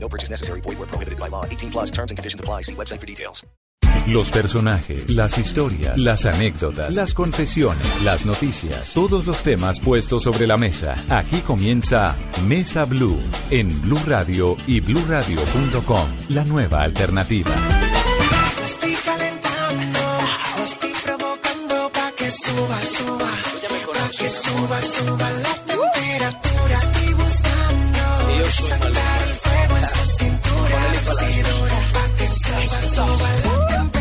No purchase necessary. Void where prohibited by law. 18 plus terms and conditions apply. See website for details. Los personajes, las historias, las anécdotas, las confesiones, las noticias, todos los temas puestos sobre la mesa. Aquí comienza Mesa Blue en Blue Radio y bluradio.com, la nueva alternativa. Estoy calentando, estoy provocando pa' que suba, suba, pa' que suba, suba la temperatura. Estoy buscando fuego en su cintura, pa' que suba, suba.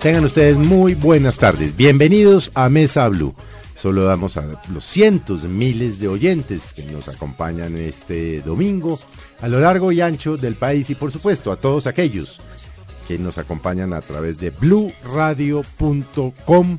Tengan ustedes muy buenas tardes. Bienvenidos a Mesa Blue. Solo damos a los cientos, miles de oyentes que nos acompañan este domingo a lo largo y ancho del país y por supuesto a todos aquellos que nos acompañan a través de bluradio.com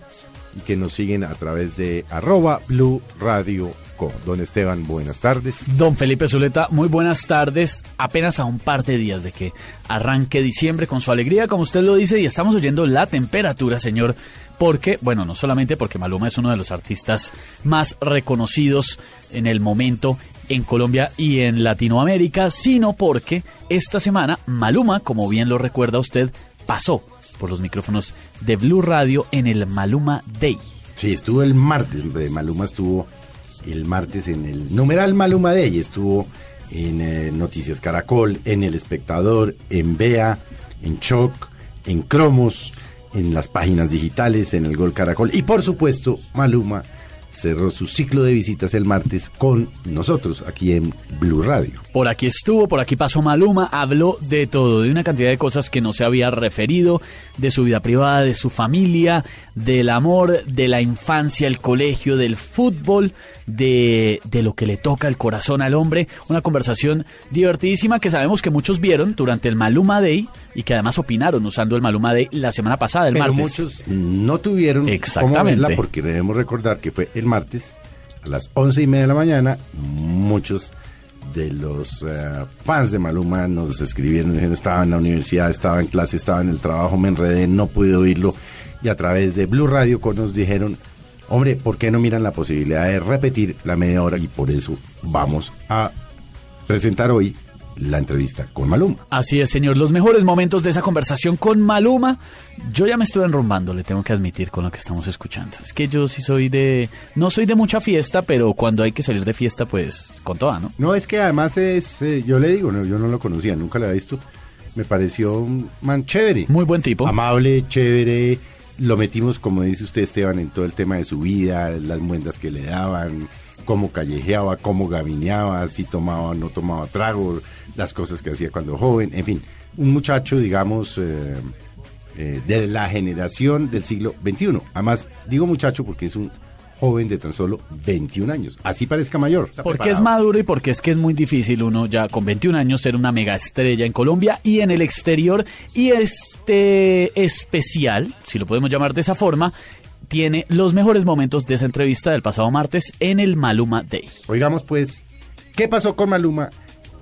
y que nos siguen a través de arroba bluradio.com. Don Esteban, buenas tardes. Don Felipe Zuleta, muy buenas tardes. Apenas a un par de días de que arranque diciembre con su alegría, como usted lo dice, y estamos oyendo la temperatura, señor. Porque, bueno, no solamente porque Maluma es uno de los artistas más reconocidos en el momento en Colombia y en Latinoamérica, sino porque esta semana Maluma, como bien lo recuerda usted, pasó por los micrófonos de Blue Radio en el Maluma Day. Sí, estuvo el martes, Maluma estuvo el martes en el numeral Maluma Day, estuvo en eh, Noticias Caracol, en El Espectador, en Bea, en Choc, en Cromos, en las páginas digitales, en el Gol Caracol y por supuesto Maluma cerró su ciclo de visitas el martes con nosotros aquí en Blue Radio. Por aquí estuvo, por aquí pasó Maluma, habló de todo, de una cantidad de cosas que no se había referido, de su vida privada, de su familia, del amor, de la infancia, el colegio, del fútbol, de, de lo que le toca el corazón al hombre. Una conversación divertidísima que sabemos que muchos vieron durante el Maluma Day y que además opinaron usando el Maluma Day la semana pasada, el Pero martes. muchos no tuvieron cómo Exactamente. verla porque debemos recordar que fue el martes a las once y media de la mañana. Muchos de los eh, fans de Maluma nos escribieron, dijeron, estaba en la universidad, estaba en clase, estaba en el trabajo, me enredé, no pude oírlo. Y a través de Blue Radio nos dijeron, hombre, ¿por qué no miran la posibilidad de repetir la media hora? Y por eso vamos a presentar hoy la entrevista con Maluma. Así es, señor. Los mejores momentos de esa conversación con Maluma. Yo ya me estoy enrumbando, le tengo que admitir con lo que estamos escuchando. Es que yo sí soy de. No soy de mucha fiesta, pero cuando hay que salir de fiesta, pues con toda, ¿no? No, es que además es, eh, yo le digo, no, yo no lo conocía, nunca lo había visto. Me pareció un man chévere. Muy buen tipo. Amable, chévere. Lo metimos, como dice usted, Esteban, en todo el tema de su vida, las muendas que le daban, cómo callejeaba, cómo gavineaba, si tomaba o no tomaba trago, las cosas que hacía cuando joven, en fin. Un muchacho, digamos, eh, eh, de la generación del siglo XXI. Además, digo muchacho porque es un joven de tan solo 21 años. Así parezca mayor. Porque es maduro y porque es que es muy difícil uno ya con 21 años ser una mega estrella en Colombia y en el exterior. Y este especial, si lo podemos llamar de esa forma, tiene los mejores momentos de esa entrevista del pasado martes en el Maluma Day. Oigamos pues, ¿qué pasó con Maluma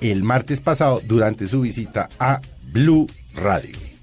el martes pasado durante su visita a Blue Radio?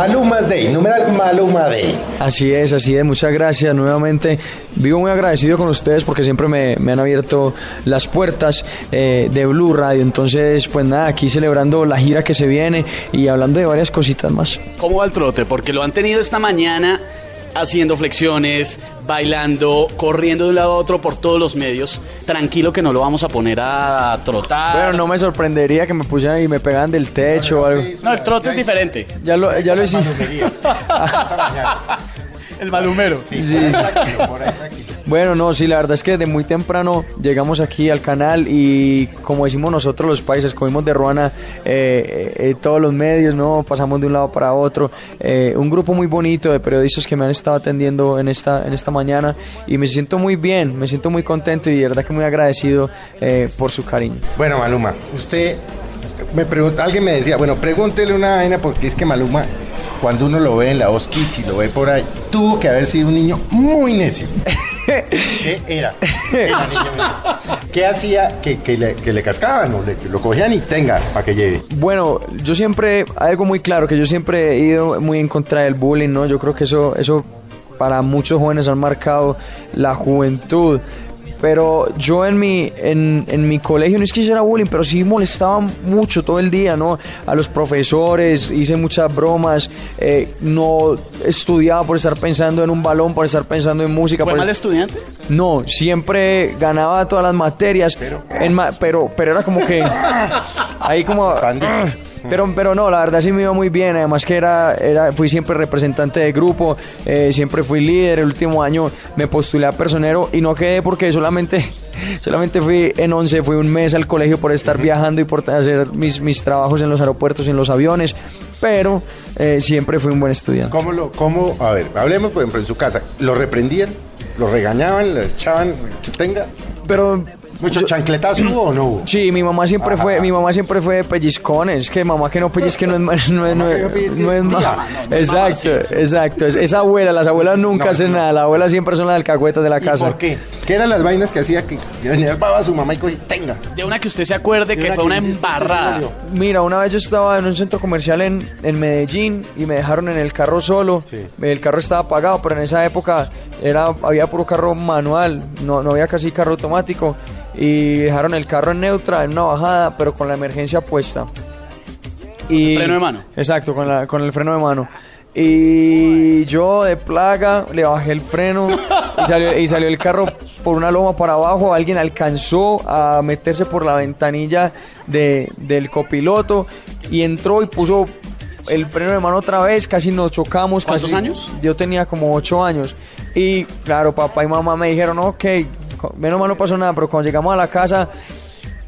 Maluma's Day, numeral Maluma Day. Así es, así es, muchas gracias nuevamente. Vivo muy agradecido con ustedes porque siempre me, me han abierto las puertas eh, de Blue Radio. Entonces, pues nada, aquí celebrando la gira que se viene y hablando de varias cositas más. ¿Cómo va el trote? Porque lo han tenido esta mañana haciendo flexiones, bailando, corriendo de un lado a otro por todos los medios. Tranquilo que no lo vamos a poner a trotar. Bueno, no me sorprendería que me pusieran y me pegaran del techo o algo. No, el trote es diferente. Ya lo, ya lo hice. El malhumero. Sí, sí. Bueno, no, sí, la verdad es que de muy temprano llegamos aquí al canal y como decimos nosotros los países, comimos de Ruana eh, eh, todos los medios, ¿no? Pasamos de un lado para otro. Eh, un grupo muy bonito de periodistas que me han estado atendiendo en esta, en esta mañana y me siento muy bien, me siento muy contento y de verdad que muy agradecido eh, por su cariño. Bueno, Maluma, usted me pregunta, alguien me decía, bueno, pregúntele una vaina porque es que Maluma, cuando uno lo ve en la voz Kids y lo ve por ahí, tuvo que haber sido un niño muy necio. ¿Qué era? Era niño. ¿Qué hacía que, que le, que le cascaban o le- que lo cogían y tenga para que lleve? Bueno, yo siempre, algo muy claro, que yo siempre he ido muy en contra del bullying, ¿no? Yo creo que eso, eso para muchos jóvenes han marcado la juventud. Pero yo en mi, en, en mi colegio no es que hiciera bullying, pero sí molestaba mucho todo el día, ¿no? A los profesores, hice muchas bromas, eh, no estudiaba por estar pensando en un balón, por estar pensando en música. ¿Fue por mal est- estudiante? no, siempre ganaba todas las materias, pero, pero, pero era como que ahí como pero, pero no, la verdad sí me iba muy bien, además que era, era fui siempre representante de grupo, eh, siempre fui líder, el último año me postulé a personero y no quedé porque solamente, solamente fui en 11, fui un mes al colegio por estar viajando y por hacer mis, mis trabajos en los aeropuertos y en los aviones, pero eh, siempre fui un buen estudiante. ¿Cómo lo, cómo, a ver, hablemos por ejemplo en su casa, ¿lo reprendían? ¿Lo regañaban? ¿Lo echaban? que tenga? Pero ¿Mucho chancletazo hubo o no hubo? Sí, mi mamá siempre fue, mi mamá siempre fue pellizcones, que mamá que no pellizque no es no es, no es, no es ma- Exacto, exacto. Es, es abuela, las abuelas nunca No, hacen no. nada, las abuelas siempre son las alcahuetas de la ¿Y casa. por qué? ¿Qué eran las vainas que hacía que venía el baba a su mamá y cogía, tenga? De una que usted se acuerde De que una fue que una embarrada. Mira, una vez yo estaba en un centro comercial en, en Medellín y me dejaron en el carro solo. El carro estaba apagado, pero en esa época era, había puro carro manual, no, no había casi carro automático. Y dejaron el carro en neutra, en una bajada, pero con la emergencia puesta. Y, Freno de mano. Exacto, con, la, con el freno de mano. Y yo de plaga le bajé el freno y salió, y salió el carro por una loma para abajo. Alguien alcanzó a meterse por la ventanilla de, del copiloto y entró y puso el freno de mano otra vez. Casi nos chocamos. ¿Cuántos casi- años? Yo tenía como ocho años. Y claro, papá y mamá me dijeron, ok, menos mal no pasó nada, pero cuando llegamos a la casa,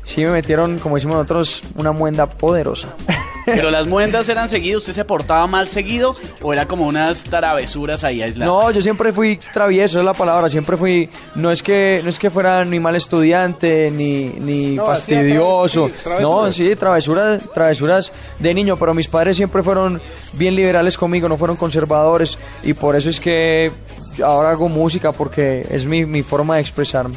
sí me metieron, como decimos nosotros, una muenda poderosa. Pero las muendas eran seguidas, ¿usted se portaba mal seguido o era como unas travesuras ahí aisladas? No, yo siempre fui travieso, es la palabra, siempre fui, no es que no es que fuera ni mal estudiante, ni, ni No, fastidioso, traves- sí, travesuras. no, sí, travesuras, travesuras de niño, pero mis padres siempre fueron bien liberales conmigo, no fueron conservadores, y por eso es que ahora hago música, porque es mi, mi forma de expresarme.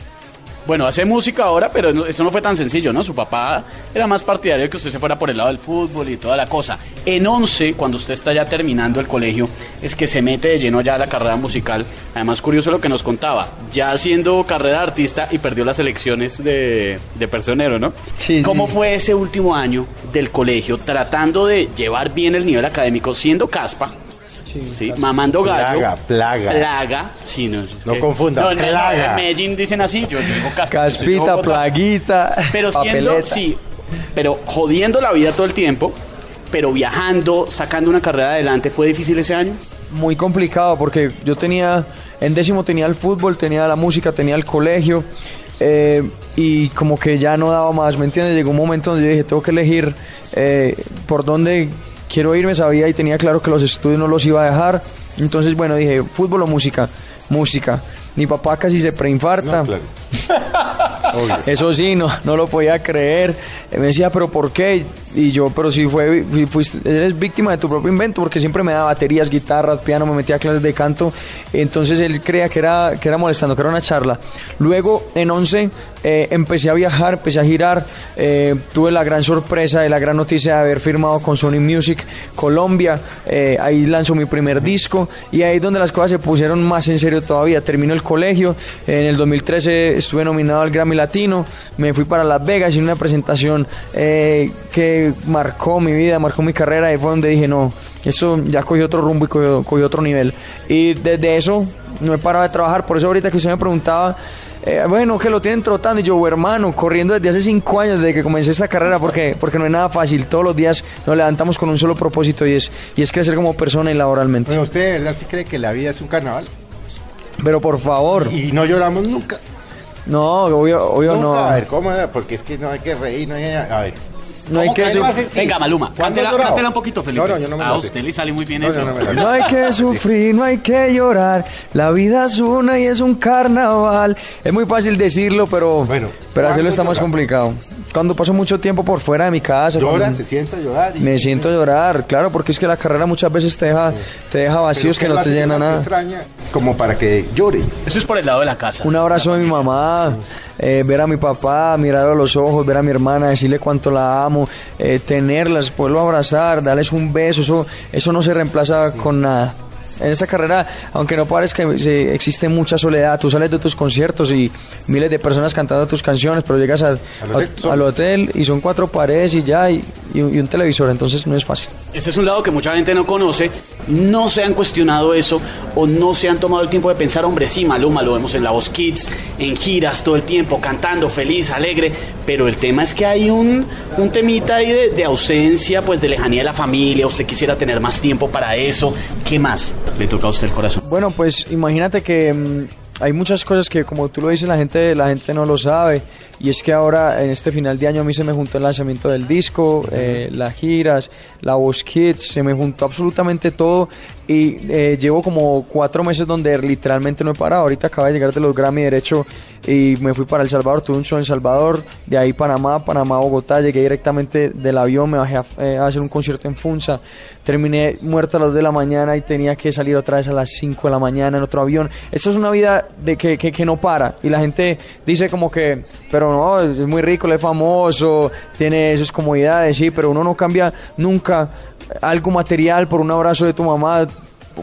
Bueno, hace música ahora, pero eso no fue tan sencillo, ¿no? Su papá era más partidario de que usted se fuera por el lado del fútbol y toda la cosa. En 11, cuando usted está ya terminando el colegio, es que se mete de lleno ya a la carrera musical. Además, curioso lo que nos contaba, ya haciendo carrera de artista y perdió las elecciones de, de personero, ¿no? Sí, ¿Cómo sí. fue ese último año del colegio tratando de llevar bien el nivel académico, siendo caspa? Sí, mamando gallo. Plaga, plaga. Plaga. Sí, no, es No que- confunda, No, en- plaga. En Medellín dicen así, yo digo de Caspita, Bogotá. plaguita, Pero siendo, papeleta. sí, pero jodiendo la vida todo el tiempo, pero viajando, sacando una carrera adelante, ¿fue difícil ese año? muy complicado porque yo tenía, en décimo tenía el fútbol, tenía la música, tenía el colegio eh, y como que ya no daba más, ¿me entiendes? Llegó un momento donde yo dije, tengo que elegir eh, por dónde quiero irme, sabía y tenía claro que los estudios no los iba a dejar, entonces bueno, dije, fútbol o música, música. Mi papá casi se preinfarta. Eso sí, no, no lo podía creer. Me decía, pero ¿por qué? Y yo, pero si fue, eres víctima de tu propio invento, porque siempre me daba baterías, guitarras, piano, me metía a clases de canto. Entonces él creía que era, que era molestando, que era una charla. Luego, en 11, eh, empecé a viajar, empecé a girar. eh, tuve la gran sorpresa y la gran noticia de haber firmado con Sony Music Colombia. eh, ahí lanzó mi primer disco y ahí es donde las cosas se pusieron más en serio todavía. Terminó el colegio. En el 2013 estuve nominado al Grammy Latino. Me fui para Las Vegas y una presentación eh, que marcó mi vida, marcó mi carrera. Y fue donde dije, no, eso ya cogió otro rumbo y cogió, cogió otro nivel. Y desde eso no he parado de trabajar. Por eso ahorita que usted me preguntaba, eh, bueno, que lo tienen trotando. Y yo, hermano, corriendo desde hace cinco años, desde que comencé esta carrera, porque, porque no es nada fácil. Todos los días nos levantamos con un solo propósito y es, y es crecer como persona y laboralmente. Bueno, ¿usted de verdad sí cree que la vida es un carnaval? Pero por favor, Y no lloramos nunca. No, obvio, obvio no. A ver, ¿cómo? Porque es que no hay que reír, no hay... A ver. No hay ¿Cómo que lo su- hacen? Sí. Venga, Maluma, ¿Cuándo cántela, cántela un poquito, Felipe. No, no, yo no me A lo sé. usted le sale muy bien No, eso. no hay que sufrir, no hay que llorar. La vida es una y es un carnaval. Es muy fácil decirlo, pero, Bueno, pero hacerlo ¿cuándo está más complicado. Cuando paso mucho tiempo por fuera de mi casa, Lloran, cuando se sienta a llorar. y- me siento a llorar, claro, porque es que la carrera muchas veces te deja, te deja vacíos ¿qué que no te llorar? nada. ¿Qué extraña? Como para que llore. Eso es por el lado de la casa. Un abrazo de mi mamá, eh, ver a mi papá, mirarlo a los ojos, ver a mi hermana, decirle cuánto la amo, eh, tenerlas, poderlo abrazar, darles un beso, eso, eso no se reemplaza con nada. En esta carrera, aunque no parezca, existe mucha soledad. Tú sales de tus conciertos y miles de personas cantando tus canciones, pero llegas a- Al hotel, a- solo. al hotel y son cuatro paredes y ya, y un televisor, entonces no es fácil. Ese es un lado que mucha gente no conoce. No se han cuestionado eso o no se han tomado el tiempo de pensar, hombre, sí, Maluma, lo vemos en La Voz Kids, en giras todo el tiempo, cantando, feliz, alegre. Pero el tema es que hay un, un temita ahí de, de ausencia, pues de lejanía de la familia. Usted quisiera tener más tiempo para eso. ¿Qué más le toca a usted el corazón? Bueno, pues imagínate que mm, hay muchas cosas que como tú lo dices la gente la gente no lo sabe y es que ahora en este final de año a mí se me juntó el lanzamiento del disco, eh, las giras, la voz kids, se me juntó absolutamente todo y eh, llevo como cuatro meses donde literalmente no he parado. Ahorita acaba de llegar de los Grammy derecho y me fui para El Salvador, tuve un show en El Salvador, de ahí Panamá, Panamá, Bogotá, llegué directamente del avión, me bajé a, eh, hacer un concierto en Funza, terminé muerto a las 2 de la mañana y tenía que salir otra vez a las 5 de la mañana en otro avión. Esto es una vida de que, que, que no para y la gente dice como que, pero no, es muy rico, es famoso, tiene sus comodidades, sí, pero uno no cambia nunca algo material por un abrazo de tu mamá,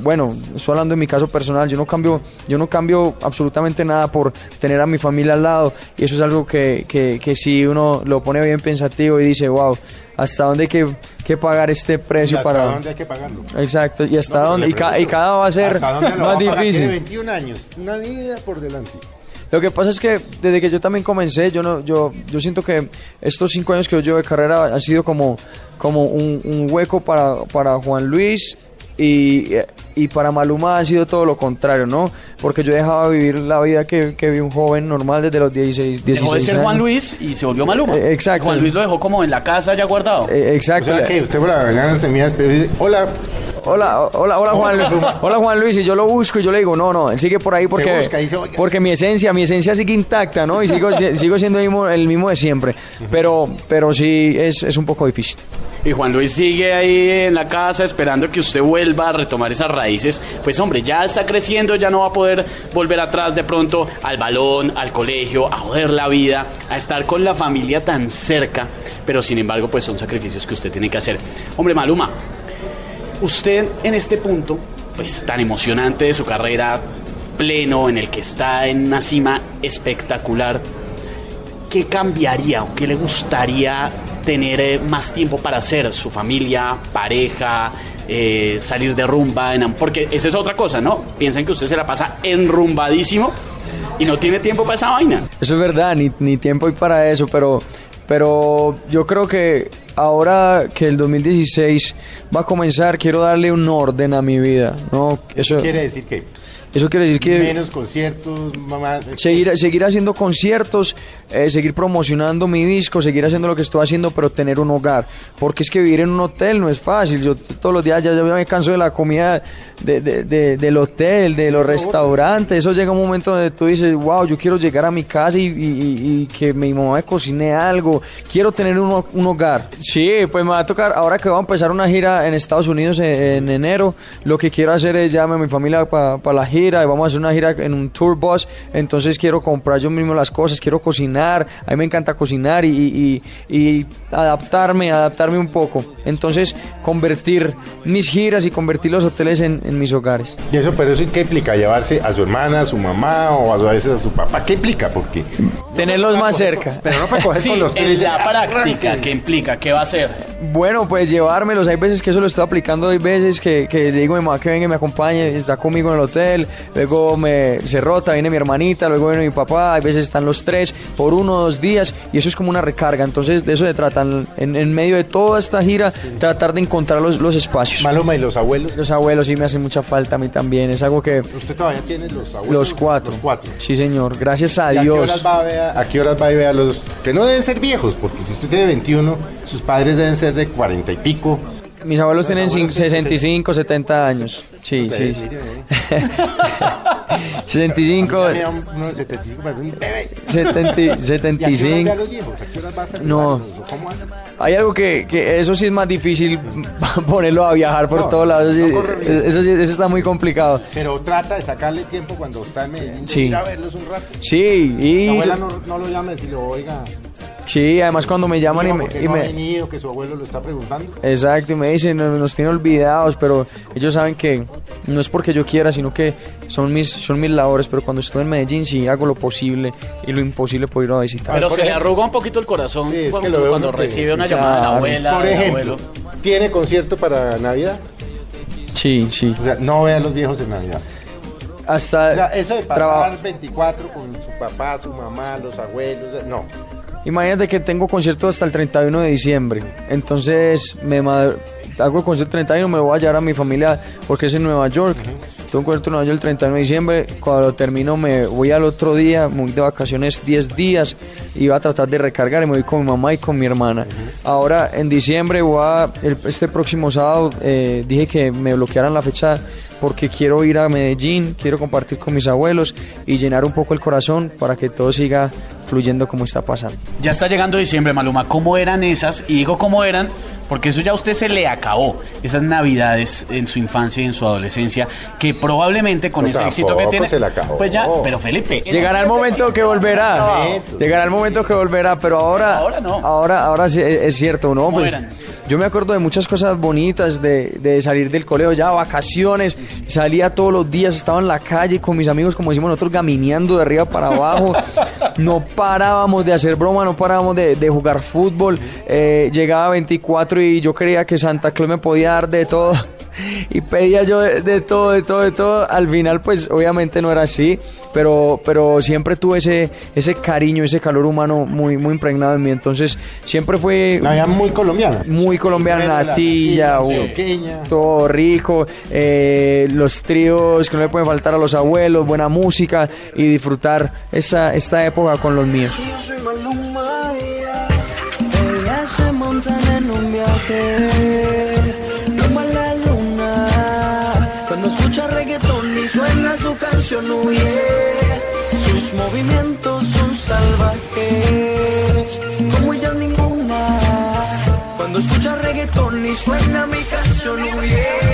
bueno, estoy hablando en mi caso personal, yo no cambio, yo no cambio absolutamente nada por tener a mi familia al lado y eso es algo que, que, que si uno lo pone bien pensativo y dice, wow, ¿hasta dónde hay que, que pagar este ¿Y precio hasta para...? dónde hay que pagarlo? Exacto, y hasta No, pero dónde, y, ca- y cada va a ser ¿hasta dónde lo va más difícil. Tiene 21 años, una vida por delante. Lo que pasa es que desde que yo también comencé, yo no, yo, yo siento que estos cinco años que yo llevo de carrera han sido como, como un, un hueco para, para Juan Luis y, Y, para Maluma ha sido todo lo contrario, ¿no? Porque yo dejaba vivir la vida que, que vive un joven normal desde los 16, 16 Dejó de ser años. Juan Luis y se volvió Maluma. Eh, exacto. Juan Luis lo dejó como en la casa ya guardado. Eh, O exacto. sea que usted por la mañana se mira hola, Hola, hola, hola Juan, hola Juan Luis, y yo lo busco y yo le digo, no, no, él sigue por ahí porque, busca, dice, "Oiga". porque mi esencia, mi esencia sigue intacta, ¿no? Y sigo, si- sigo siendo el mismo, el mismo de siempre. Pero, pero sí, es, es un poco difícil. Y Juan Luis sigue ahí en la casa esperando que usted vuelva a retomar esas raíces. Pues hombre, ya está creciendo, ya no va a poder volver atrás de pronto al balón, al colegio, a joder la vida, a estar con la familia tan cerca. Pero sin embargo, pues son sacrificios que usted tiene que hacer. Hombre, Maluma, usted en este punto, pues tan emocionante de su carrera, pleno, en el que está en una cima espectacular, ¿qué cambiaría o qué le gustaría tener eh, más tiempo para hacer? Su familia, pareja, eh, salir de rumba, enam- porque esa es otra cosa, ¿no? Piensan que usted se la pasa enrumbadísimo y no tiene tiempo para esa vaina. Eso es verdad, ni, ni tiempo hay para eso, pero, pero yo creo que ahora que el 2016 va a comenzar, quiero darle un orden a mi vida, ¿no? Eso, quiere decir que eso quiere decir que... menos conciertos, mamá. Seguir, seguir haciendo conciertos, eh, seguir promocionando mi disco, seguir haciendo lo que estoy haciendo, pero tener un hogar. Porque es que vivir en un hotel no es fácil. Yo todos los días ya, ya me canso de la comida de- de- de- del hotel, de los restaurantes. Eso llega un momento donde tú dices, wow, yo quiero llegar a mi casa y, y- que mi mamá me cocine algo. Quiero tener un, un hogar. Sí, pues me va a tocar, ahora que voy a empezar una gira en Estados Unidos en, en enero, lo que quiero hacer es llame a mi familia para la gira y vamos a hacer una gira en un tour bus. Entonces quiero comprar yo mismo las cosas, quiero cocinar. A mí me encanta cocinar y, y- y adaptarme, adaptarme un poco. Entonces convertir mis giras y convertir los hoteles en, en mis hogares. ¿Y eso, pero eso qué implica? ¿Llevarse a su hermana, a su mamá o a su- a veces a su papá? ¿Qué implica? Porque... Tenerlos más cerca. Pero no para coger Sí, con los tres. la práctica, ¿qué implica? ¿Qué va a hacer? Bueno, pues llevármelos. Hay veces que eso lo estoy aplicando. Hay veces que, que digo a mi mamá que venga y me acompañe. Está conmigo en el hotel. Luego me, se rota, viene mi hermanita. Luego viene mi papá. Hay veces están los tres por uno o dos días. Y eso es como una recarga. Entonces, de eso se tratan. En, en medio de toda esta gira, tratar de encontrar los, los espacios. Maluma y los abuelos. Los abuelos sí me hacen mucha falta a mí también. Es algo que. ¿Usted todavía tiene los abuelos? Los cuatro. Los cuatro. Sí, señor. Gracias a ¿Y a qué horas Dios. va a ver a, a qué horas va a ver a los que no deben ser viejos? Porque si usted tiene 21, sus padres deben ser de 40 y pico. Mis abuelos tienen abuelos cin- tienen 65, 70 años. Sí, sí. sí. ¿eh? 65. Ya me da un- uno de 75, parece un bebé. 70 ¿Y a qué horas ve a 75. los viejos? ¿A qué horas va a saludarlos? No. ¿O ¿Cómo hace? Hay algo que, que eso sí es más difícil ponerlo a viajar por No, todos lados. sí, eso, sí, eso está muy complicado. Pero trata de sacarle tiempo cuando está en Medellín. de Sí. Ir a verlos un rato. Sí, y La abuela no, no lo llama y decirle, oiga, sí, además cuando me llaman y me, ¿por qué y no ha me- venido, que su abuelo lo está preguntando. exacto, y me dicen, "No- nos tiene olvidados, pero ellos saben que no es porque yo quiera, sino que son mis, son mis labores, pero cuando estoy en Medellín sí hago lo posible y lo imposible por ir a visitar. Pero se le arruga un poquito el corazón Sí, es que cuando, que- recibe una sí, llamada de la abuela, Por del ejemplo, abuelo. ¿tiene concierto para Navidad? Sí, sí. O sea, no ve a los viejos en Navidad. Hasta O sea, eso de pasar traba- 24 con su papá, su mamá, los abuelos, no. Imagínate que tengo concierto hasta el 31 de diciembre. Entonces me hago el concierto el 31, me voy a llevar a mi familia porque es en Nueva York. Tengo un concierto en Nueva York el 31 de diciembre. Cuando lo termino me voy al otro día, voy de vacaciones 10 días y voy a tratar de recargar y me voy con mi mamá y con mi hermana. Ahora en diciembre voy a, el- este próximo sábado eh, dije que me bloquearan la fecha porque quiero ir a Medellín, quiero compartir con mis abuelos y llenar un poco el corazón para que todo siga fluyendo como está pasando. Ya está llegando diciembre, Maluma. ¿Cómo eran esas? Y digo cómo eran, porque eso ya a usted se le acabó. Esas navidades en su infancia y en su adolescencia, que probablemente con No, ese éxito que tiene. se le acabó. Pues ya, pero Felipe. Llegará el momento que volverá. No. Llegará el momento que volverá, pero ahora. Ahora no. Ahora, ahora sí, es es cierto, ¿no? ¿Cómo Pues, yo me acuerdo de muchas cosas bonitas de, de salir del colegio, ya vacaciones. Salía todos los días, estaba en la calle con mis amigos, como decimos nosotros, gamineando de arriba para abajo. No parábamos de hacer broma, no parábamos de, de jugar fútbol. Eh, llegaba 24 y yo creía que Santa Claus me podía dar de todo. y pedía yo de, de todo, de todo, de todo. Al final, pues obviamente no era así, pero, pero siempre tuve ese, ese cariño, ese calor humano muy, muy impregnado en mí. Entonces, siempre fue La muy colombiana. muy colombiana, La natilla, todo rico, eh, los tríos que no le pueden faltar a los abuelos, buena música y disfrutar esa, esta época con los míos. Viaje rumbo la luna. Cuando escucha reggaetón y suena su canción, huye. Sus movimientos son salvajes, como ella ninguna. Cuando escucha reggaetón y suena mi canción, huye.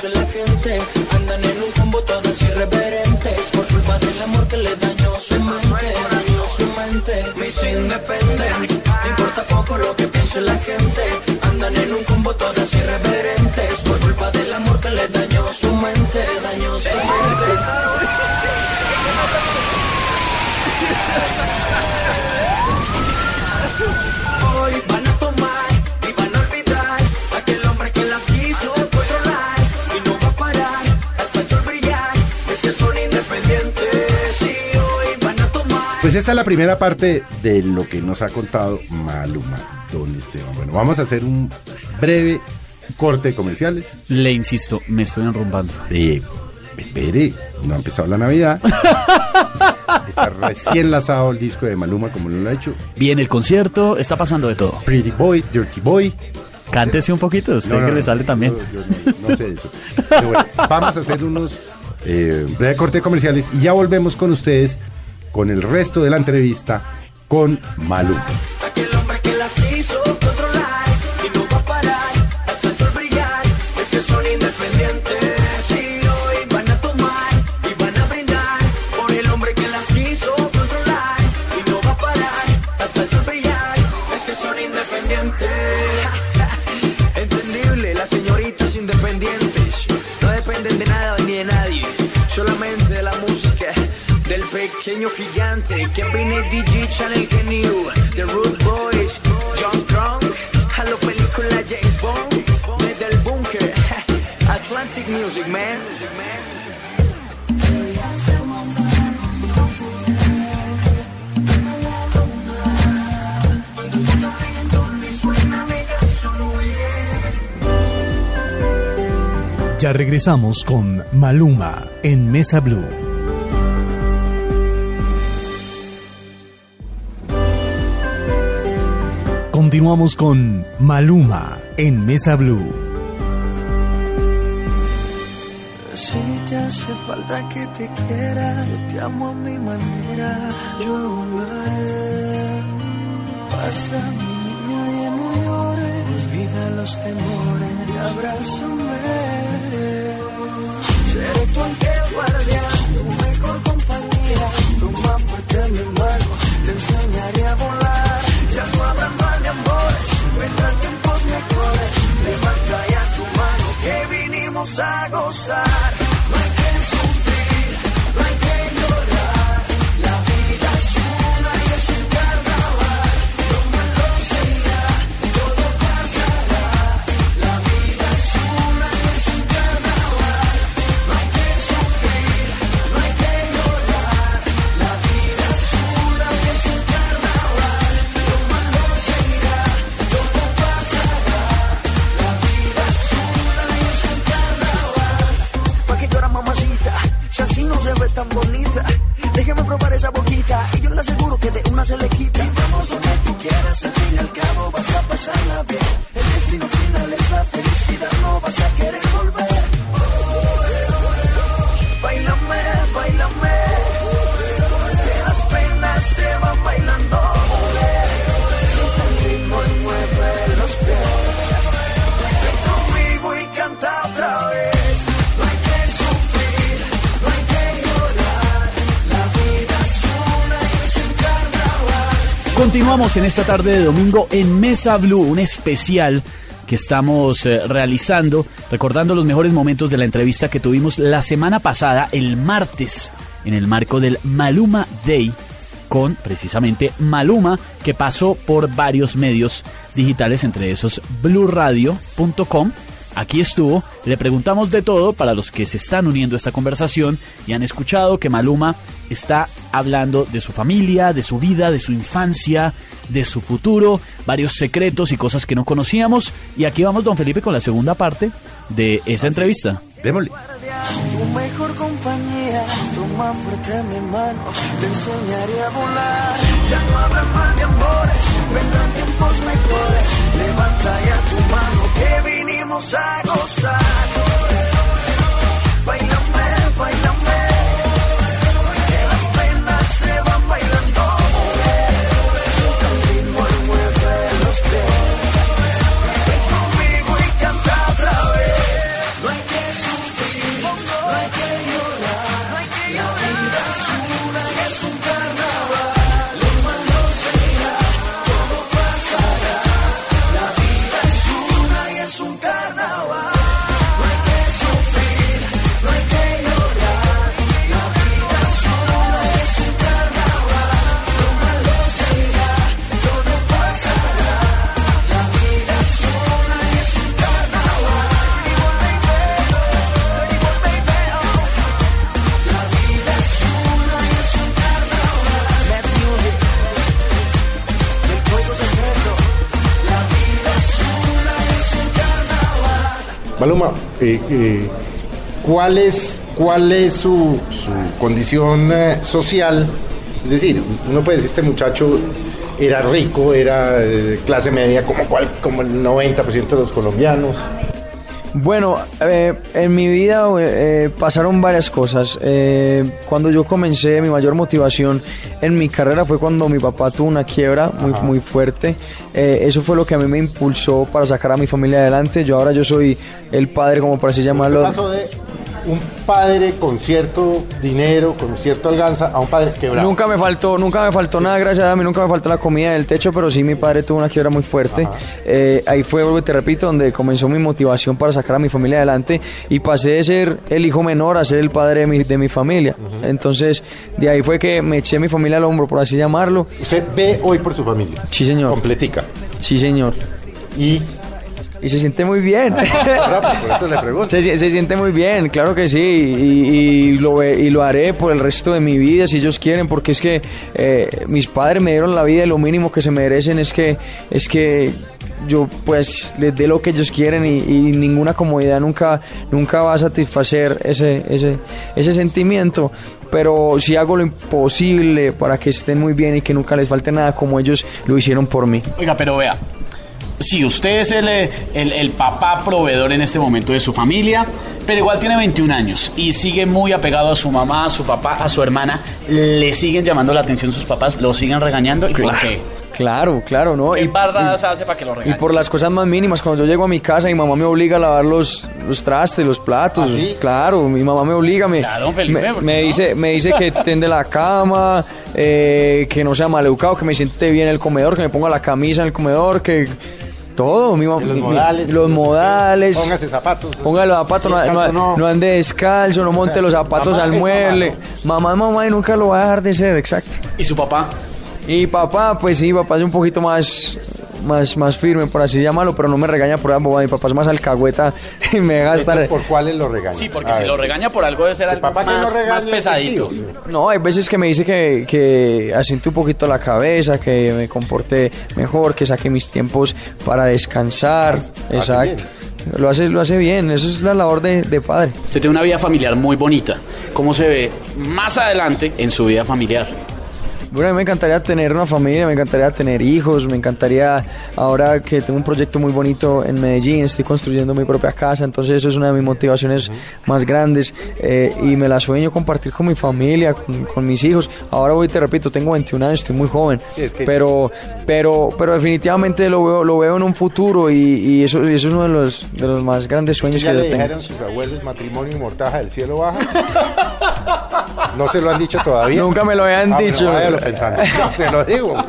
Pienso en la gente. Andan en un combo todas irreverentes por culpa del amor que le dañó su mente, dañó su mente. Me me importa poco lo que pienso en la gente. Andan en un combo todas irreverentes por culpa del amor que le dañó su mente, dañó su mente. Pues esta es la primera parte de lo que nos ha contado Maluma, don Esteban. Bueno, vamos a hacer un breve corte de comerciales. Le insisto, me estoy enrumbando. Eh, espere, no ha empezado la Navidad. Está recién lanzado el disco de Maluma, como lo ha hecho. Viene el concierto, está pasando de todo. Pretty Boy, Dirty Boy. Cántese un poquito, usted No, no, que le sale también. yo- yo no, no sé eso. Pero bueno, vamos a hacer unos eh, breve corte de comerciales y ya volvemos con ustedes con el resto de la entrevista con Maluma. Atlantic. Ya regresamos con Maluma en Mesa Blue. Continuamos con Maluma en Mesa Blue. Si te hace falta que te quiera, yo te amo a mi manera, yo lo haré. Basta, mi niña, ya no llores, olvida los temores y abrázame. Seré tu ángel guardián, tu mejor vinimos a gozar. En esta tarde de domingo en Mesa Blue, un especial que estamos eh, realizando, recordando los mejores momentos de la entrevista que tuvimos la semana pasada, el martes, en el marco del Maluma Day, con precisamente Maluma, que pasó por varios medios digitales, entre esos bluradio.com. Aquí estuvo, le preguntamos de todo para los que se están uniendo a esta conversación y han escuchado que Maluma está hablando de su familia, de su vida, de su infancia, de su futuro, varios secretos y cosas que no conocíamos. Y aquí vamos, don Felipe, con la segunda parte de esa entrevista. Démosle. Tu mejor compañía, toma fuerte mi mano, te enseñaré a volar. Ya no habrá más de amores, vendrán tiempos mejores. Levanta ya tu mano, que vinimos a gozar. Bailame, bailame, Maluma, eh, eh, ¿cuál es, cuál es su, condición eh, social? Es decir, uno puede decir, este muchacho era rico, era clase media como, cual, como el 90% de los colombianos. Bueno, eh, en mi vida eh, pasaron varias cosas. Eh, cuando yo comencé, mi mayor motivación en mi carrera fue cuando mi papá tuvo una quiebra muy, muy fuerte. Eh, eso fue lo que a mí me impulsó para sacar a mi familia adelante. Yo ahora yo soy el padre, como por así llamarlo. Pasó de un padre con cierto dinero, con cierta alganza, a un padre quebrado. Nunca me faltó, nunca me faltó nada, gracias a Dios, nunca me faltó la comida del techo, pero sí mi padre tuvo una quiebra muy fuerte. Eh, ahí fue, vuelvo y te repito, donde comenzó mi motivación para sacar a mi familia adelante y pasé de ser el hijo menor a ser el padre de mi, de mi familia. Entonces, de ahí fue que me eché mi familia al hombro, por así llamarlo. Usted ve hoy por su familia. Sí, señor. Completica. Sí, señor. Y Y se siente muy bien. Ahora, por eso le pregunto. Se, se- siente muy bien, claro que sí, y, y lo, y lo haré por el resto de mi vida si ellos quieren, porque es que eh, mis padres me dieron la vida y lo mínimo que se merecen es que, es que yo pues les dé lo que ellos quieren y, y ninguna comodidad nunca, nunca va a satisfacer ese, ese, ese sentimiento. Pero sí hago lo imposible para que estén muy bien y que nunca les falte nada como ellos lo hicieron por mí. Oiga, pero vea, si usted es el, eh, el, el papá proveedor en este momento de su familia, pero igual tiene 21 años y sigue muy apegado a su mamá, a su papá, a su hermana, le siguen llamando la atención sus papás, lo siguen regañando y por qué. Claro, claro, ¿no? ¿Qué Y- barradas hace para que lo Y regañen? por las cosas más mínimas, cuando yo llego a mi casa, mi mamá me obliga a lavar los, los trastes, los platos. ¿Ah, sí? Claro, mi mamá me obliga, me, Claro, Felipe, me, dice, me dice que tende la cama, eh, que no sea maleducado, que me siente bien en el comedor, que me ponga la camisa en el comedor, que todo, mi los mi- modales. los modales. Póngase zapatos. Ponga los zapatos, no, no- no. no ande descalzo, no monte los zapatos al mueble. Mamá mamá y nunca lo va a dejar de ser, exacto. ¿Y su papá? Y papá, pues sí, papá es un poquito más, más, más firme, por así llamarlo, pero no me regaña por ambos. Mi papá es más alcahueta y me deja estar. ¿Por cuáles lo regaña? Sí, porque A si ver. lo regaña por algo debe ser algo papá que no más, más pesadito. No, hay veces que me dice que, que asiente un poquito la cabeza, que me comporte mejor, que saque mis tiempos para descansar. Exacto. Lo hace, lo hace bien, eso es la labor de, de padre. Usted tiene una vida familiar muy bonita. ¿Cómo se ve más adelante en su vida familiar? Bueno, a mí me encantaría tener una familia, me encantaría tener hijos, me encantaría, ahora que tengo un proyecto muy bonito en Medellín, estoy construyendo mi propia casa, entonces eso es una de mis motivaciones más grandes eh, y me la sueño compartir con mi familia, con, con mis hijos. Ahora voy, te repito, tengo 21 años, estoy muy joven, Sí, es que- pero, pero, pero definitivamente lo veo, lo veo en un futuro y, y eso, y eso es uno de los, de los más grandes sueños ¿Ya que yo tengo. sus abuelos matrimonio y mortaja del cielo baja? ¿No se lo han dicho todavía? Nunca me lo habían Ah, dicho. váyalo pensando. No, se lo digo.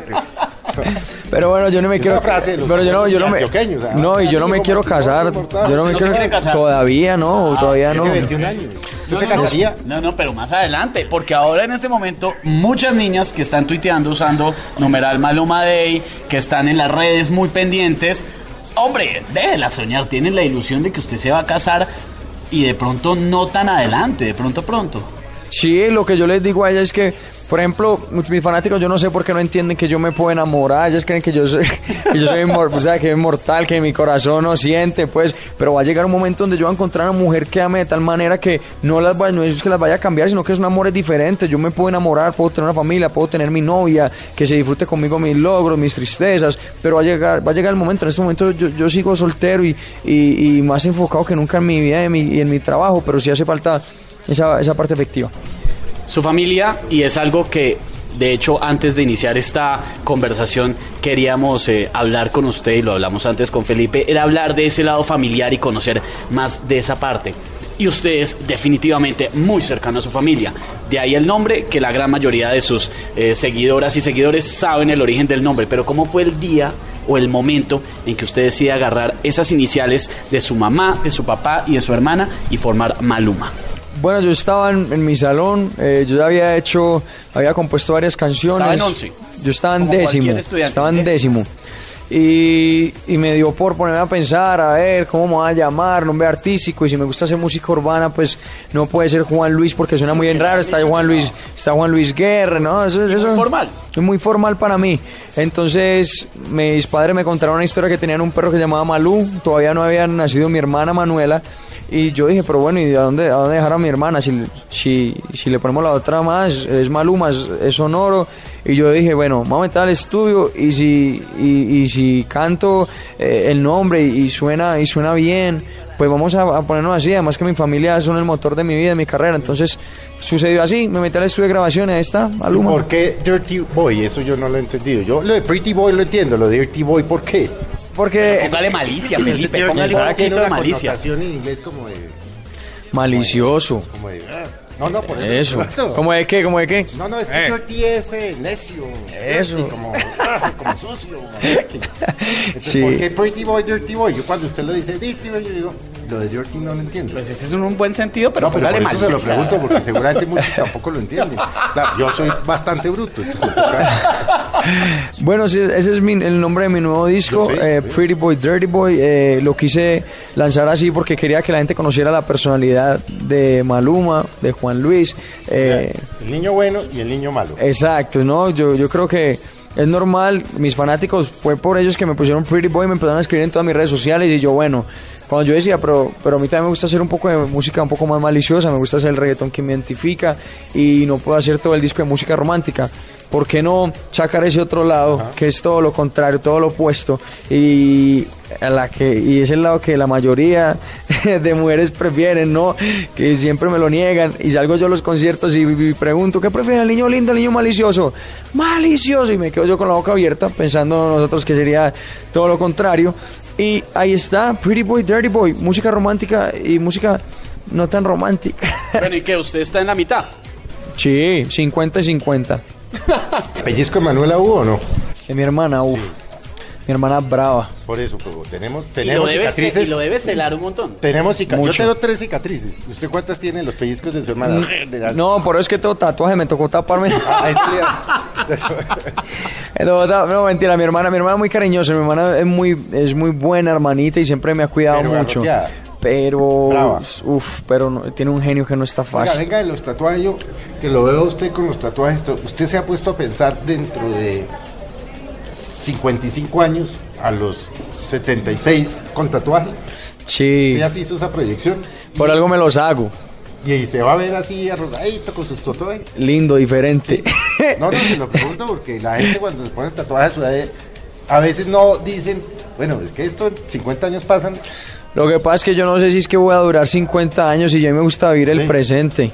Pero bueno, yo no me Es quiero. frase Pero yo no, yo no me. antioqueños, o sea, No, y yo no me quiero casar. Yo no me ¿No se quiero. casar? Todavía no, todavía no. Tiene 21 años. ¿Usted se No, no, casaría? No, no, pero más adelante, porque ahora en este momento muchas niñas que están tuiteando usando numeral Maluma Day, que están en las redes muy pendientes, hombre, déjela soñar, tienen la ilusión de que usted se va a casar y de pronto no tan adelante, de pronto pronto. Sí, lo que yo les digo a ellas es que, por ejemplo, mis fanáticos yo no sé por qué no entienden que yo me puedo enamorar, ellas creen que yo soy, que yo soy o sea, que es mortal, que mi corazón no siente, pues, pero va a llegar un momento donde yo voy a encontrar una mujer que ame de tal manera que no las vaya, no es que las vaya a cambiar, sino que es un amor diferente, yo me puedo enamorar, puedo tener una familia, puedo tener mi novia, que se disfrute conmigo mis logros, mis tristezas, pero va a llegar, va a llegar el momento, en este momento yo, yo sigo soltero y, y- y más enfocado que nunca en mi vida y en mi, y en mi trabajo, pero sí hace falta esa, esa parte efectiva. Su familia, y es algo que de hecho antes de iniciar esta conversación queríamos eh, hablar con usted, y lo hablamos antes con Felipe, era hablar de ese lado familiar y conocer más de esa parte. Y usted es definitivamente muy cercano a su familia. De ahí el nombre, que la gran mayoría de sus eh, seguidoras y seguidores saben el origen del nombre. Pero ¿cómo fue el día o el momento en que usted decide agarrar esas iniciales de su mamá, de su papá y de su hermana y formar Maluma? Bueno, yo estaba en, en mi salón, eh, yo ya había hecho, había compuesto varias canciones. Estaba en once. Yo estaba en Como décimo. Estaba en décimo. Y, y me dio por ponerme a pensar, a ver, cómo me va a llamar, nombre artístico. Y si me gusta hacer música urbana, pues no puede ser Juan Luis porque suena muy bien raro. Está Juan Luis, está Juan Luis Guerra, ¿no? Eso, eso- muy formal. es muy formal para mí. Entonces, mis padres me contaron una historia que tenían un perro que se llamaba Malú. Todavía no había nacido mi hermana Manuela. Y yo dije, pero bueno, ¿y a dónde, a dónde dejar a mi hermana? Si, si, si le ponemos la otra más, es Maluma, es, es sonoro. Y yo dije, bueno, vamos a meter al estudio y si, y, y si canto eh, el nombre y, suena, y suena bien, pues vamos a, a ponernos así. Además que mi familia son el motor de mi vida, de mi carrera. Entonces sucedió así, me metí al estudio de grabación y ahí está, Maluma. ¿Por qué Dirty Boy? Eso yo no lo he entendido. Yo lo de Pretty Boy lo entiendo, lo de Dirty Boy, ¿por qué? Porque Póngale malicia, Felipe, Dirty póngale un poquito de malicia. en inglés como de... malicioso. Como de ah. no, no, por eso. Eso. exacto. ¿Cómo de qué? ¿Cómo de qué? No, no, es que Dirty es eh, necio. Eso. dirty, Como, como sucio. Entonces, Sí. ¿por qué Pretty Boy, Dirty Boy? Yo cuando usted lo dice Dirty Boy, yo digo, lo de Dirty no lo entiendo. Pues ese es un buen sentido, pero no, pero por eso se lo pregunto, porque seguramente muchos tampoco lo entienden. Claro, yo soy bastante bruto. entonces, Bueno, ese es mi- el nombre de mi nuevo disco, eh, sí. Pretty Boy, Dirty Boy. Eh, lo quise lanzar así porque quería que la gente conociera la personalidad de Maluma, de Juan Luis. eh, el niño bueno y el niño malo. Exacto, ¿no? Yo, yo creo que es normal, mis fanáticos, fue por ellos que me pusieron Pretty Boy, me empezaron a escribir en todas mis redes sociales y yo, bueno, cuando yo decía, pero, pero a mí también me gusta hacer un poco de música un poco más maliciosa, me gusta hacer el reggaetón que me identifica y no puedo hacer todo el disco de música romántica. ¿Por qué no sacar ese otro lado, que es todo lo contrario, todo lo opuesto? Y, a la que, y es el lado que la mayoría de mujeres prefieren, ¿no? Que siempre me lo niegan. Y salgo yo a los conciertos y, y pregunto, ¿qué prefieren, el niño lindo el niño malicioso? Malicioso. Y me quedo yo con la boca abierta pensando nosotros que sería todo lo contrario. Y ahí está, Pretty Boy, Dirty Boy, música romántica y música no tan romántica. Bueno, ¿y qué? ¿Usted está en la mitad? Sí, 50 y 50. ¿Pellizco de Manuela hubo o no? De mi hermana, uff. Mi hermana brava. Por eso, pero tenemos, Y lo, tenemos debe cicatrices. y lo debe celar un montón. Tenemos cicatrices. Yo tengo tres cicatrices. ¿Usted cuántas tiene en los pellizcos de su hermana? De las- No, por eso es que todo tatuaje me tocó taparme. Ah, No, mentira, mi hermana, mi hermana es muy cariñosa, mi hermana es muy, es muy buena hermanita y siempre me ha cuidado Pero mucho. Pero, Brava. uff, pero no- tiene un genio que no está Venga, fácil. venga de los tatuajes, yo que lo veo a usted con los tatuajes, usted se ha puesto a pensar dentro de 55 años a los 76 con tatuaje. Sí, Usted así hizo esa proyección por algo me los hago. y se va a ver así arrugadito con sus tatuajes. Lindo, diferente. No, no, se lo pregunto porque la gente cuando se pone tatuajes a su edad, a veces no dicen, bueno, es que esto en 50 años pasan. Lo que pasa es que yo no sé si es que voy a durar 50 años y ya me gusta vivir el Sí. presente.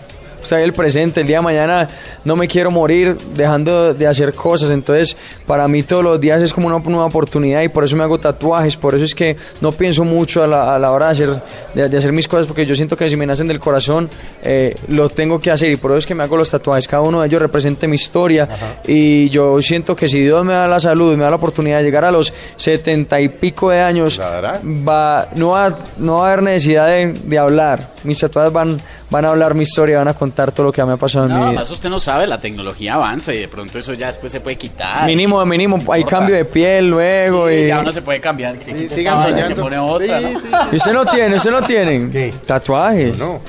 El presente, el día de mañana no me quiero morir dejando de hacer cosas. Entonces, para mí todos los días es como una nueva oportunidad y por eso me hago tatuajes. Por eso es que no pienso mucho a la, a la hora de hacer, de, de hacer mis cosas porque yo siento que si me nacen del corazón, eh, lo tengo que hacer y por eso es que me hago los tatuajes. Cada uno de ellos representa mi historia y yo siento que si Dios me da la salud y me da la oportunidad de llegar a los setenta y pico de años, va, no, va, no va a haber necesidad de, de hablar. Mis tatuajes van, van a hablar mi historia, van a contar todo lo que me ha pasado en mi No, vida. más usted no sabe, la tecnología avanza y de pronto eso ya después se puede quitar. Mínimo, mínimo, hay importa. cambio de piel luego Sí, y... ya uno se puede cambiar. Se quita sigan soñando. Se pone otra. Sí, ¿no? sí, ¿Y usted no tiene? ¿Usted no tiene? ¿Qué? Tatuajes. No,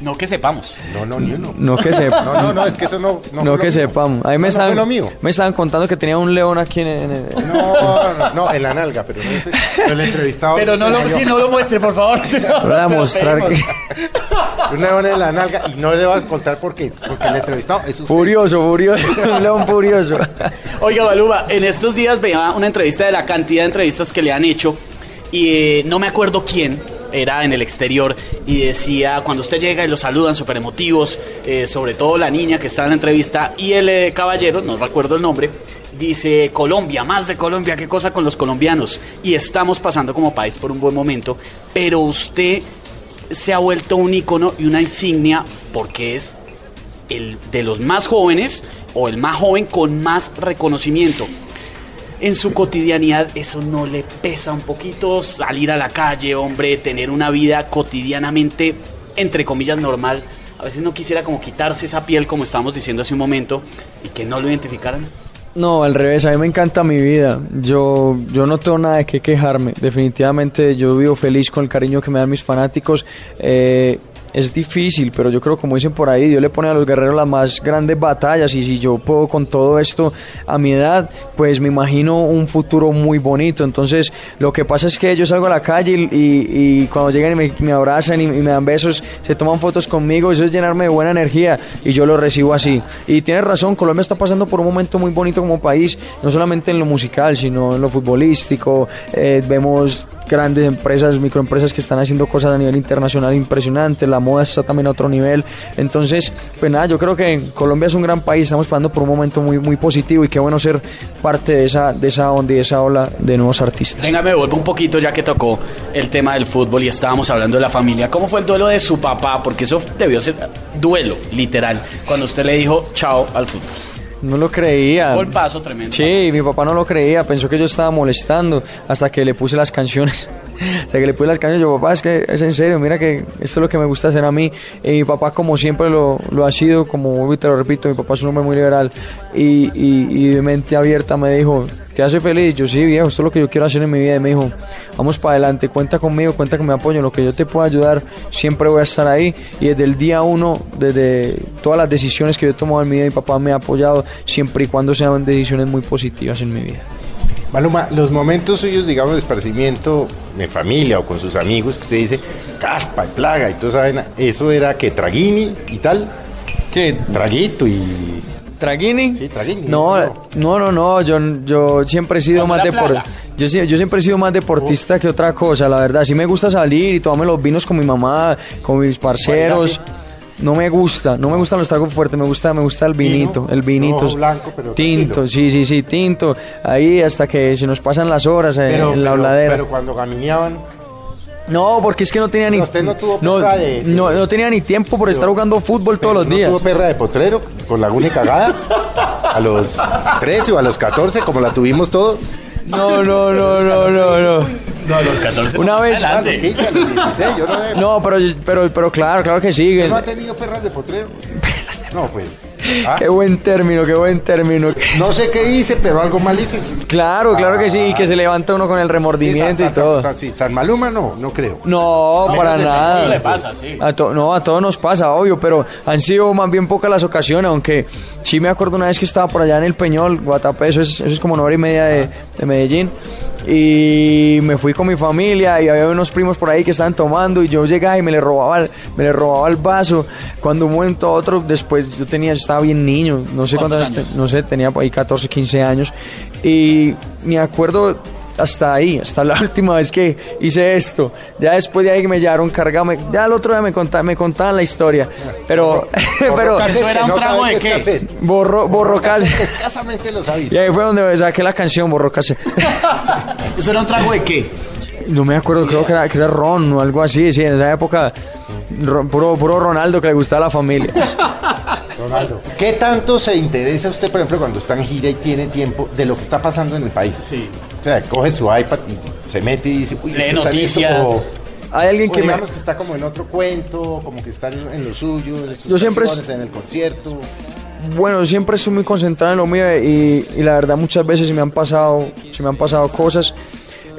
No que sepamos. no, no, ni uno. No que sepa. No, no, no, es que eso no. No, que sepamos. Ahí me, estaban, fue lo mío. me estaban contando que tenía un león aquí en, en el... No, no, no, en la nalga, pero no sé. Pero el entrevistado. Pero no lo, sí, no lo muestre, por favor. Voy a mostrar que... Un león en la nalga y no le voy a contar por qué. Porque el entrevistado es usted. Furioso, furioso. Un león furioso. Oiga, Baluma, en estos días veía una entrevista de la cantidad de entrevistas que le han hecho y eh, no me acuerdo quién. Era en el exterior y decía, cuando usted llega y lo saludan súper emotivos, eh, sobre todo la niña que está en la entrevista y el eh, caballero, no recuerdo el nombre, dice Colombia, más de Colombia, qué cosa con los colombianos. Y estamos pasando como país por un buen momento, pero usted se ha vuelto un icono y una insignia porque es el de los más jóvenes o el más joven con más reconocimiento. En su cotidianidad eso no le pesa un poquito salir a la calle, hombre, tener una vida cotidianamente entre comillas normal. A veces no quisiera como quitarse esa piel como estábamos diciendo hace un momento y que no lo identificaran. No, al revés, a mí me encanta mi vida. Yo, yo no tengo nada de qué quejarme. Definitivamente yo vivo feliz con el cariño que me dan mis fanáticos. Eh, es difícil, pero yo creo, como dicen por ahí, Dios le pone a los guerreros las más grandes batallas y si yo puedo con todo esto a mi edad, pues me imagino un futuro muy bonito. Entonces, lo que pasa es que yo salgo a la calle y, cuando llegan y me, me abrazan y, y me dan besos, se toman fotos conmigo, eso es llenarme de buena energía y yo lo recibo así. Y tienes razón, Colombia está pasando por un momento muy bonito como país, no solamente en lo musical, sino en lo futbolístico. Eh, vemos grandes empresas, microempresas que están haciendo cosas a nivel internacional impresionantes, la moda está también a otro nivel. Entonces, pues nada, yo creo que Colombia es un gran país, estamos pasando por un momento muy, muy positivo y qué bueno ser parte de esa, de esa onda y de esa ola de nuevos artistas. Venga, me vuelvo un poquito ya que tocó el tema del fútbol y estábamos hablando de la familia. ¿Cómo fue el duelo de su papá? Porque eso debió ser duelo, literal, cuando usted le dijo chao al fútbol. No lo creía. Golpazo tremendo. Sí, mi papá no lo creía, pensó que yo estaba molestando hasta que le puse las canciones. Le puse las canciones, yo, papá, es que es en serio, mira que esto es lo que me gusta hacer a mí. Y mi papá, como siempre lo, ha sido, como te lo repito, mi papá es un hombre muy liberal y, y, de mente abierta me dijo, ¿te hace feliz? Yo, sí, viejo, esto es lo que yo quiero hacer en mi vida. Y me dijo, vamos para adelante, cuenta conmigo, cuenta con mi apoyo, lo que yo te pueda ayudar, siempre voy a estar ahí. Y desde el día uno, desde todas las decisiones que yo he tomado en mi vida, mi papá me ha apoyado, siempre y cuando sean decisiones muy positivas en mi vida. Maluma, los momentos suyos, digamos, de esparcimiento de familia o con sus amigos, que usted dice, caspa y plaga y toda esa vaina, ¿eso era que traguini y tal? ¿Qué? Traguito y... ¿Traguini? Sí, traguini. No, no, no, no, yo, yo siempre he sido más deportista. Yo, sí- yo siempre he sido más deportista que otra cosa, la verdad. Sí me gusta salir y tomarme los vinos con mi mamá, con mis parceros. No me gusta, no me gustan los tragos fuertes, me gusta, me gusta el vinito, el vinito. blanco, pero tinto, tranquilo. sí, sí, sí, tinto. Ahí hasta que se nos pasan las horas eh, Pero, en la pero- habladera. pero cuando gamineaban, no, porque es que no tenía ni Usted no tuvo no, perra de- no, no tenía ni tiempo por estar jugando fútbol todos los ¿no días. tuvo perra de potrero con laguna y cagada? ¿A los 13 o a los 14, como la tuvimos todos? No, no, no, no, no, no. No, a los 14. Una vez- A los adelante. 15, a los 16, yo no he- No, pero, pero, pero claro, claro que sí. ¿No ha tenido perras de potrero? No, pues. ah, Qué buen término, qué buen término. no sé qué hice, pero algo mal hice. Claro, claro que sí, y que se levanta uno con el remordimiento San, y todo. San- sí, San Maluma no, no creo. No, No, para nada. le pasa, sí. A to- no, a todos nos pasa, obvio, pero han sido más bien pocas las ocasiones, aunque sí me acuerdo una vez que estaba por allá en el Peñol, Guatapé, eso es, eso es como una hora y media de, de Medellín, y me fui con mi familia y había unos primos por ahí que estaban tomando y yo llegaba y me le robaba el, me le robaba el vaso. Cuando un momento a otro, después yo tenía, yo estaba bien niño, no sé ¿Cuántos años? no sé, tenía por ahí 14, 15 años. Y me acuerdo hasta ahí, hasta la última vez que hice esto. Ya después de ahí que me llevaron cargado, me- ya el otro día me contaban, me contaban la historia. Pero, pero ¿Eso era un trago de qué? borro, borro. Escasamente lo sabéis. Y ahí fue donde saqué la canción, borro cassette. ¿Eso era un trago de qué? No me acuerdo, creo que era, que era Ron o algo así, sí, en esa época, Ron- puro, puro Ronaldo que le gustaba a la familia. Ronaldo. ¿Qué tanto se interesa usted, por ejemplo, cuando está en gira y tiene tiempo de lo que está pasando en el país? Sí. O sea, coge su iPad y se mete y dice, uy, Lee esto está en esto", noticias. o- Hay alguien o que me... digamos que está como en otro cuento, como que está en, lo suyo, en sus Yo siempre- canciones, en el concierto. Bueno, siempre estoy muy concentrado en lo mío y, y la verdad muchas veces se me han pasado, se me han pasado cosas.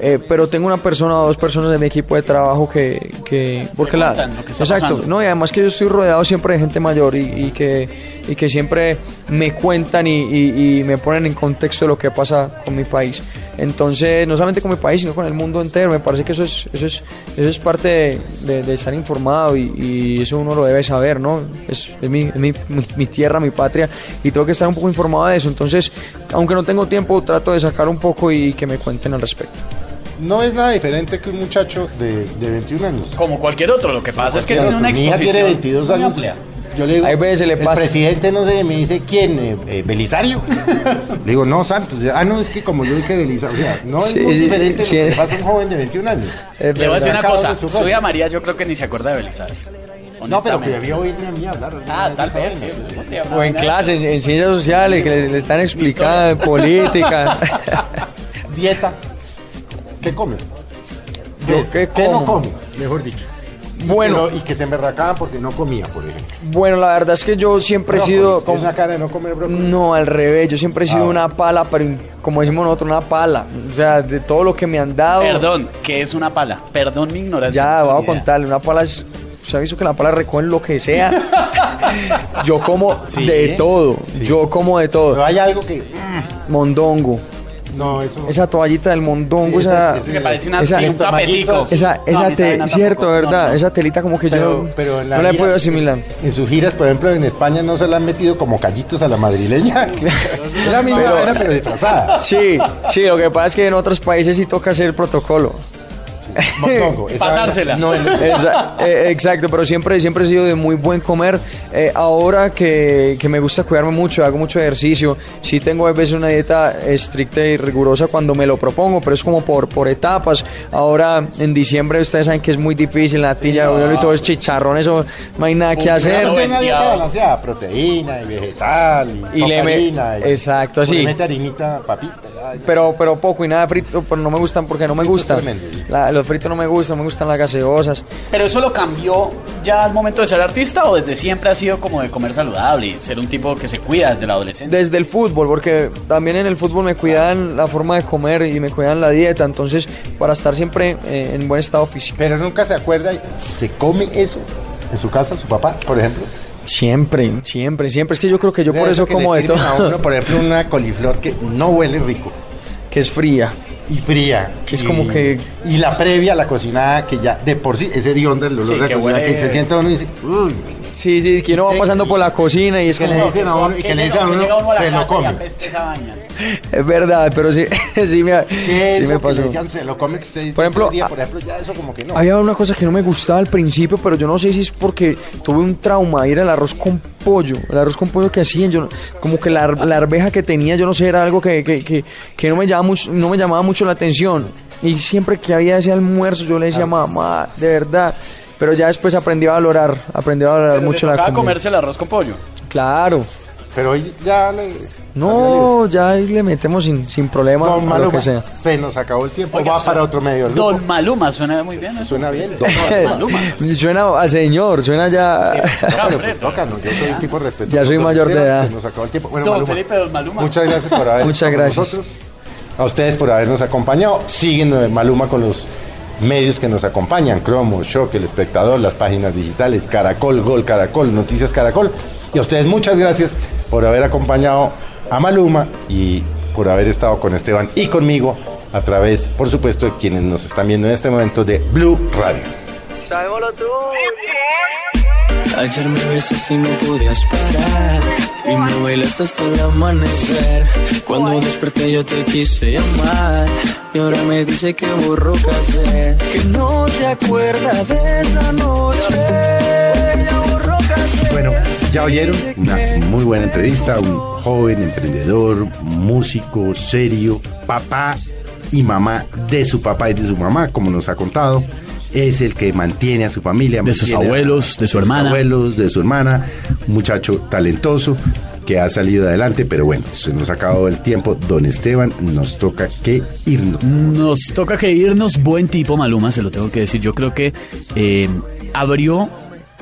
eh, pero tengo una persona o dos personas de mi equipo de trabajo que, que porque la que está exacto pasando. no y además que yo estoy rodeado siempre de gente mayor y, y que y que siempre me cuentan y, y- y me ponen en contexto de lo que pasa con mi país entonces no solamente con mi país sino con el mundo entero me parece que eso es eso es eso es parte de, de- de estar informado y, y eso uno lo debe saber no es, es mi, es mi- mi- mi tierra mi patria y tengo que estar un poco informado de eso entonces aunque no tengo tiempo trato de sacar un poco y que me cuenten al respecto No es nada diferente que un muchacho de, de 21 años. Como cualquier otro, lo que pasa es que tiene una mi hija exposición tiene 22 muy años. amplia. Yo le digo, Hay veces le el pasa. presidente no sé, me dice, ¿quién? Eh, eh, ¿Belisario? le digo, no, Santos. Ah, no, es que como yo dije Belisario. O sea, no es Sí, muy sí, diferente sí. lo que pasa a un joven de 21 años. Es Le voy a decir una cosa, Soy a María yo creo que ni se acuerda de Belisario. No, pero que debió oírme a mí hablar. Ah, tal vez, esa sí. vaina. ¿Cómo se? O en clases, en ciencias sociales, que le, le están explicando en política. Dieta. ¿Qué come? Pues, ¿qué no como? come? Mejor dicho. Y Bueno. y que se emberracaban porque no comía, por ejemplo. Bueno, la verdad es que yo siempre he sido... ¿tienes como- una cara de no comer brócoli? No, al revés, yo siempre he sido Ah, una pala, pero como decimos nosotros, una pala. O sea, de todo lo que me han dado... Perdón, ¿qué es una pala? Perdón mi ignorancia. Ya, voy a contarle, una pala es... Se ha visto que la pala recoge lo que sea. Yo como Sí. de todo. Sí. Yo como de Pero todo. hay algo que... Mondongo. No, eso... Esa toallita del mondongo, Sí, esa... esa- esa- Me parece una, Esa- sí, un. Esa, No, esa te- cierto, tampoco. ¿verdad? No, no. Esa telita como que Pero, yo pero la no la he podido asimilar. En sus giras, por ejemplo, en España no se le han metido como callitos a la madrileña. Es la misma vaina, pero disfrazada. Sí, sí, lo que pasa es que en otros países sí toca hacer el protocolo. Esa Pasársela. No Exa- eh, exacto, pero siempre, siempre he sido de muy buen comer. Eh, ahora que, que me gusta cuidarme mucho, hago mucho ejercicio, sí tengo a veces una dieta estricta y rigurosa cuando me lo propongo, pero es como por, por etapas. Ahora en diciembre ustedes saben que es muy difícil, la tilla, y todo es chicharrón, eso no hay nada que hacer. Una dieta venteado. balanceada, proteína y vegetal y, Y le me- y- exacto, así. Le mete harinita, papita. ay, Pero, pero poco y nada frito, pero no me gustan porque no me gustan. La- los fritos no me gustan, no me gustan las gaseosas. Pero eso lo cambió ya al momento de ser artista o desde siempre ha sido como de comer saludable y ser un tipo que se cuida desde la adolescencia. Desde el fútbol, porque también en el fútbol me cuidan la forma de comer y me cuidan la dieta, entonces para estar siempre eh, en buen estado físico. Pero nunca se acuerda, ¿se come eso en su casa, su papá, por ejemplo? Siempre, siempre, siempre. Es que yo creo que yo por eso como de todo, sirven a uno, por ejemplo, una coliflor que no huele rico que es fría. Y fría. Es y- como que- Y la previa, la cocinada, que ya de por sí, ese hediondo, el olor Sí, de la cocinada, que se sienta uno y dice, uy, Sí, sí, que uno va pasando por la cocina y es que le dicen a uno, y que le dicen a uno, se lo come. Es verdad, pero sí, sí me, ¿Qué es sí me lo que le pasó. decían, se lo come que usted Por ejemplo, ese día, a- por ejemplo, ya eso como que no. Había una cosa que no me gustaba al principio, pero yo no sé si es porque tuve un trauma, era el arroz con pollo. El arroz con pollo que hacían, yo no- como que la, la arveja que tenía, yo no sé, era algo que, que, que, que no, me llamaba mucho, no me llamaba mucho la atención. Y siempre que había ese almuerzo, yo le decía, mamá, de verdad. Pero ya después aprendí a valorar, aprendí a valorar Pero mucho le la comida. comerse el arroz con pollo. Claro. Pero hoy ya le... No, ya ahí le metemos sin, sin problema Don a lo Maluma, que sea. se nos acabó el tiempo, Oiga, va suena- para otro medio del grupo. Don Maluma, suena muy bien. eso. Suena bien, Don Maluma. Suena al señor, suena ya... Bueno, pues tócanos, yo soy un tipo respetuoso. Ya soy mayor de edad. Se nos acabó el tiempo. Bueno, Don Maluma, Felipe, Don Maluma. Muchas gracias por haber Muchas estado con gracias. nosotros. A ustedes por habernos acompañado. Siguen eh, Maluma con los medios que nos acompañan. Cromo, Shock, El Espectador, las páginas digitales, Caracol, Gol Caracol, Noticias Caracol. Y a ustedes muchas gracias por haber acompañado a Maluma y por haber estado con Esteban y conmigo a través, por supuesto, de quienes nos están viendo en este momento de Blue Radio. Sabémoslo tú. Ayer me besaste y no podías parar. Y me bailaste hasta el amanecer. Cuando desperté yo te quise llamar. Y ahora me dice que borró casé. Que no se acuerda de esa noche. Bueno, ya oyeron una muy buena entrevista, un joven emprendedor, músico, serio, papá y mamá de su papá y de su mamá, como nos ha contado. Es el que mantiene a su familia. De sus a- abuelos, de su sus hermana. abuelos, de su hermana. Un muchacho talentoso que ha salido adelante, pero bueno, se nos ha acabado el tiempo. Don Esteban, nos toca que irnos. Nos toca que irnos. Buen tipo, Maluma, se lo tengo que decir. Yo creo que eh, abrió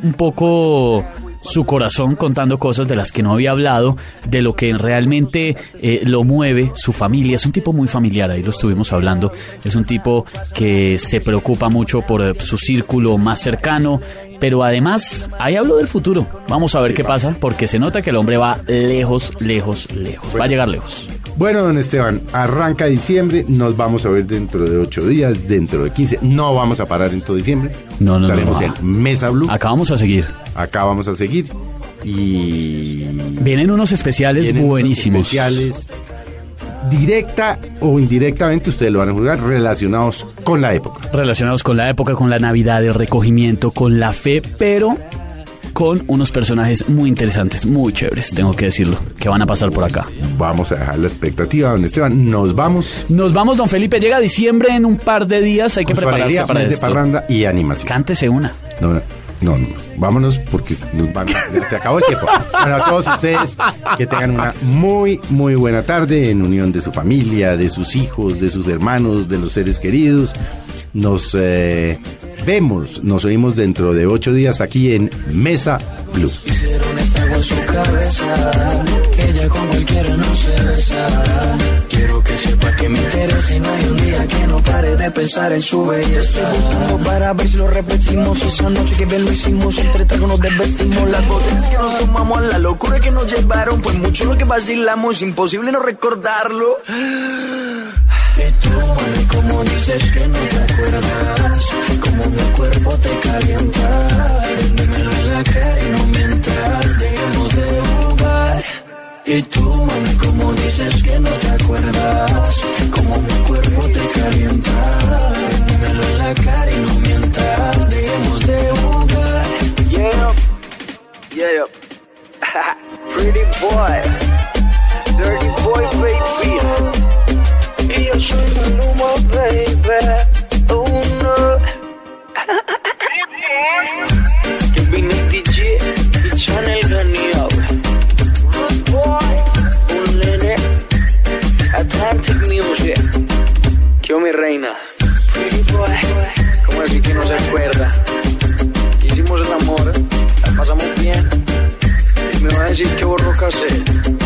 un poco su corazón contando cosas de las que no había hablado, de lo que realmente eh, lo mueve, su familia. Es un tipo muy familiar, ahí lo estuvimos hablando. Es un tipo que se preocupa mucho por eh, su círculo más cercano, pero además ahí hablo del futuro. Vamos a ver qué pasa, porque se nota que el hombre va lejos, lejos, lejos. Va a llegar lejos. Bueno, don Esteban, arranca diciembre, nos vamos a ver dentro de ocho días, dentro de 15. No vamos a parar en todo diciembre. No, no, no, Estaremos no. en Mesa Blue. Acá vamos a seguir. Acá vamos a seguir. Y. Vienen unos especiales vienen unos buenísimos. Especiales. Directa o indirectamente, ustedes lo van a juzgar, relacionados con la época. relacionados con la época, con la Navidad, el recogimiento, con la fe, pero con unos personajes muy interesantes, muy chéveres, tengo que decirlo, que van a pasar por acá. Vamos a dejar la expectativa, don Esteban. Nos vamos. Nos vamos, don Felipe, llega diciembre en un par de días, hay que con prepararse alegría, para mes de esto. parranda y animación. Cántese una. No, no, no. Vámonos porque nos van, se acabó el tiempo. Bueno, a todos ustedes que tengan una muy, muy buena tarde en unión de su familia, de sus hijos, de sus hermanos, de los seres queridos. Nos eh, vemos, nos oímos dentro de ocho días aquí en Mesa Blue. Estrago en su cabeza. Ella con cualquiera no se besa. Quiero que sepa que me interesa y no hay un día que no pare de pensar en su belleza. Buscando para ver si lo repetimos. Esa noche que bien lo hicimos, entre tragos nos desvestimos. Las botellas que nos tomamos, la locura que nos llevaron. Pues mucho lo que vacilamos, imposible no recordarlo. Y tú, mami, como dices que no te acuerdas, como mi cuerpo te calienta. Y tú, mami, como dices que no te acuerdas, como mi cuerpo te calienta. Dímelo en la cara y no mientas, dejemos de jugar. Yeah, yeah, pretty boy, dirty boy, baby. Y yo soy Maluma, baby. Oh no. Yo vine DJ y Chanel Yo mi reina, como así que no se acuerda. Hicimos el amor, la pasamos bien. Y me va a decir que borró cassette.